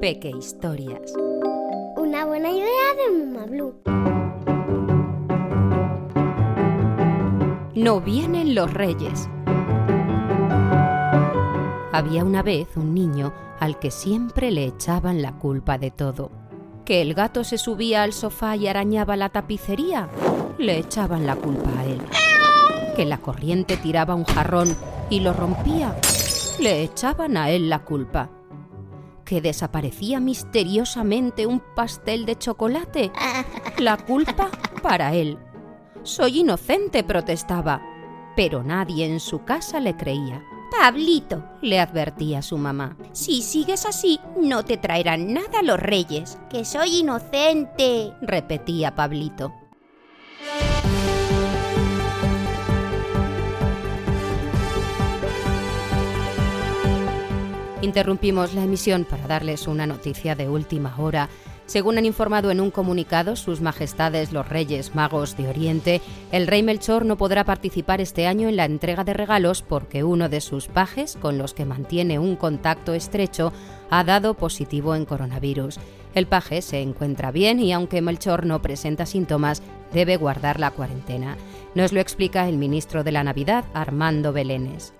Peque Historias. Una buena idea de Mamá Blue. No vienen los reyes. Había una vez un niño al que siempre le echaban la culpa de todo. Que el gato se subía al sofá y arañaba la tapicería, le echaban la culpa a él. Que la corriente tiraba un jarrón y lo rompía, le echaban a él la culpa. Que desaparecía misteriosamente un pastel de chocolate, la culpa para él. Soy inocente, protestaba, pero nadie en su casa le creía. Pablito, le advertía su mamá. si sigues así, no te traerán nada los reyes. Que soy inocente. repetía Pablito. Interrumpimos la emisión para darles una noticia de última hora. Según han informado en un comunicado sus majestades los Reyes Magos de Oriente, el rey Melchor no podrá participar este año en la entrega de regalos porque uno de sus pajes, con los que mantiene un contacto estrecho, ha dado positivo en coronavirus. El paje se encuentra bien y aunque Melchor no presenta síntomas, debe guardar la cuarentena. Nos lo explica el ministro de la Navidad, Armando Belénes.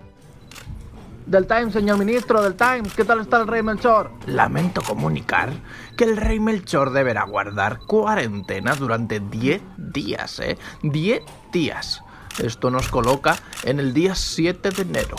Del Times, señor ministro, del Times, ¿qué tal está el rey Melchor? Lamento comunicar que el rey Melchor deberá guardar cuarentena durante 10 días, ¿eh? 10 días. Esto nos coloca en el día 7 de enero.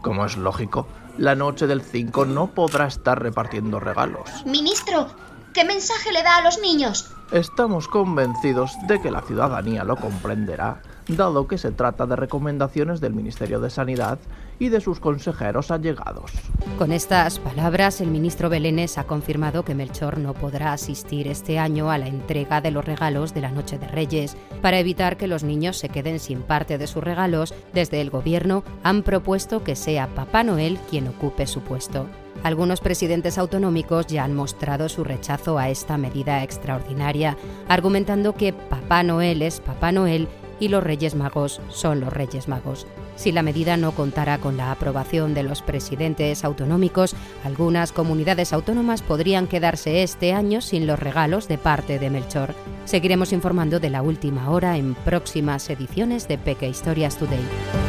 Como es lógico, la noche del 5 no podrá estar repartiendo regalos. Ministro, ¿qué mensaje le da a los niños? Estamos convencidos de que la ciudadanía lo comprenderá, dado que se trata de recomendaciones del Ministerio de Sanidad y de sus consejeros allegados. Con estas palabras, el ministro Belénes ha confirmado que Melchor no podrá asistir este año a la entrega de los regalos de la Noche de Reyes. Para evitar que los niños se queden sin parte de sus regalos, desde el Gobierno han propuesto que sea Papá Noel quien ocupe su puesto. Algunos presidentes autonómicos ya han mostrado su rechazo a esta medida extraordinaria, argumentando que Papá Noel es Papá Noel y los Reyes Magos son los Reyes Magos. Si la medida no contara con la aprobación de los presidentes autonómicos, algunas comunidades autónomas podrían quedarse este año sin los regalos de parte de Melchor. Seguiremos informando de la última hora en próximas ediciones de Peque Historias Today.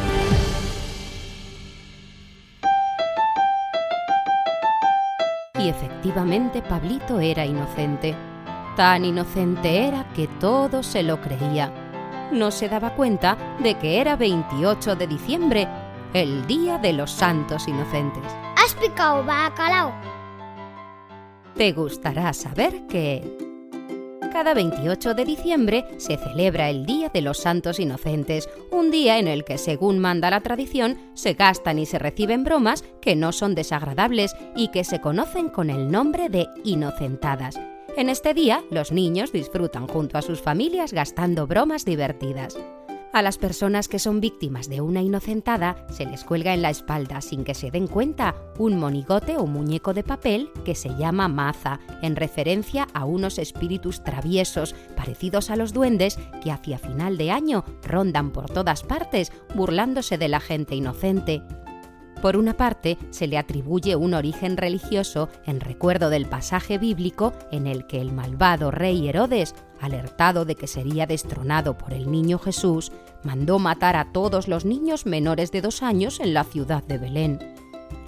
Y efectivamente Pablito era inocente. Tan inocente era que todo se lo creía. No se daba cuenta de que era 28 de diciembre, el Día de los Santos Inocentes. ¿Has picado bacalao? Te gustará saber que... Cada 28 de diciembre se celebra el Día de los Santos Inocentes, un día en el que, según manda la tradición, se gastan y se reciben bromas que no son desagradables y que se conocen con el nombre de inocentadas. En este día, los niños disfrutan junto a sus familias gastando bromas divertidas. A las personas que son víctimas de una inocentada se les cuelga en la espalda sin que se den cuenta un monigote o muñeco de papel que se llama maza, en referencia a unos espíritus traviesos parecidos a los duendes que hacia final de año rondan por todas partes burlándose de la gente inocente. Por una parte, se le atribuye un origen religioso en recuerdo del pasaje bíblico en el que el malvado rey Herodes, alertado de que sería destronado por el niño Jesús, mandó matar a todos los niños menores de dos años en la ciudad de Belén.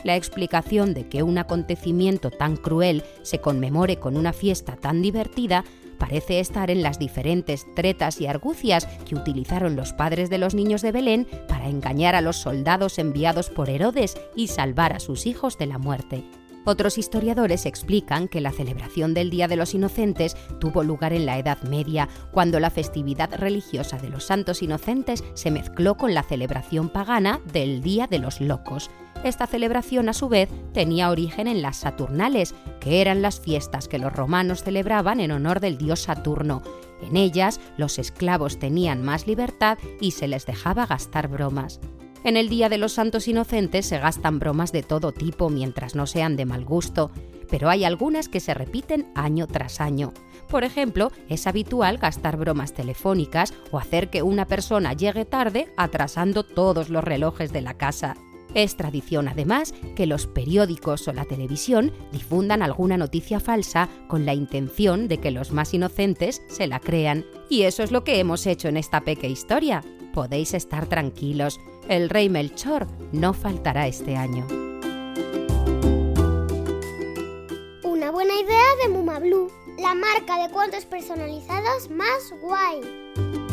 La explicación de que un acontecimiento tan cruel se conmemore con una fiesta tan divertida parece estar en las diferentes tretas y argucias que utilizaron los padres de los niños de Belén para engañar a los soldados enviados por Herodes y salvar a sus hijos de la muerte. Otros historiadores explican que la celebración del Día de los Inocentes tuvo lugar en la Edad Media, cuando la festividad religiosa de los santos inocentes se mezcló con la celebración pagana del Día de los Locos. Esta celebración, a su vez, tenía origen en las Saturnales, que eran las fiestas que los romanos celebraban en honor del dios Saturno. En ellas, los esclavos tenían más libertad y se les dejaba gastar bromas. En el Día de los Santos Inocentes se gastan bromas de todo tipo mientras no sean de mal gusto, pero hay algunas que se repiten año tras año. Por ejemplo, es habitual gastar bromas telefónicas o hacer que una persona llegue tarde atrasando todos los relojes de la casa. Es tradición además que los periódicos o la televisión difundan alguna noticia falsa con la intención de que los más inocentes se la crean. Y eso es lo que hemos hecho en esta pequeña historia. Podéis estar tranquilos, el rey Melchor no faltará este año. Una buena idea de Muma Blue, la marca de cuentos personalizados más guay.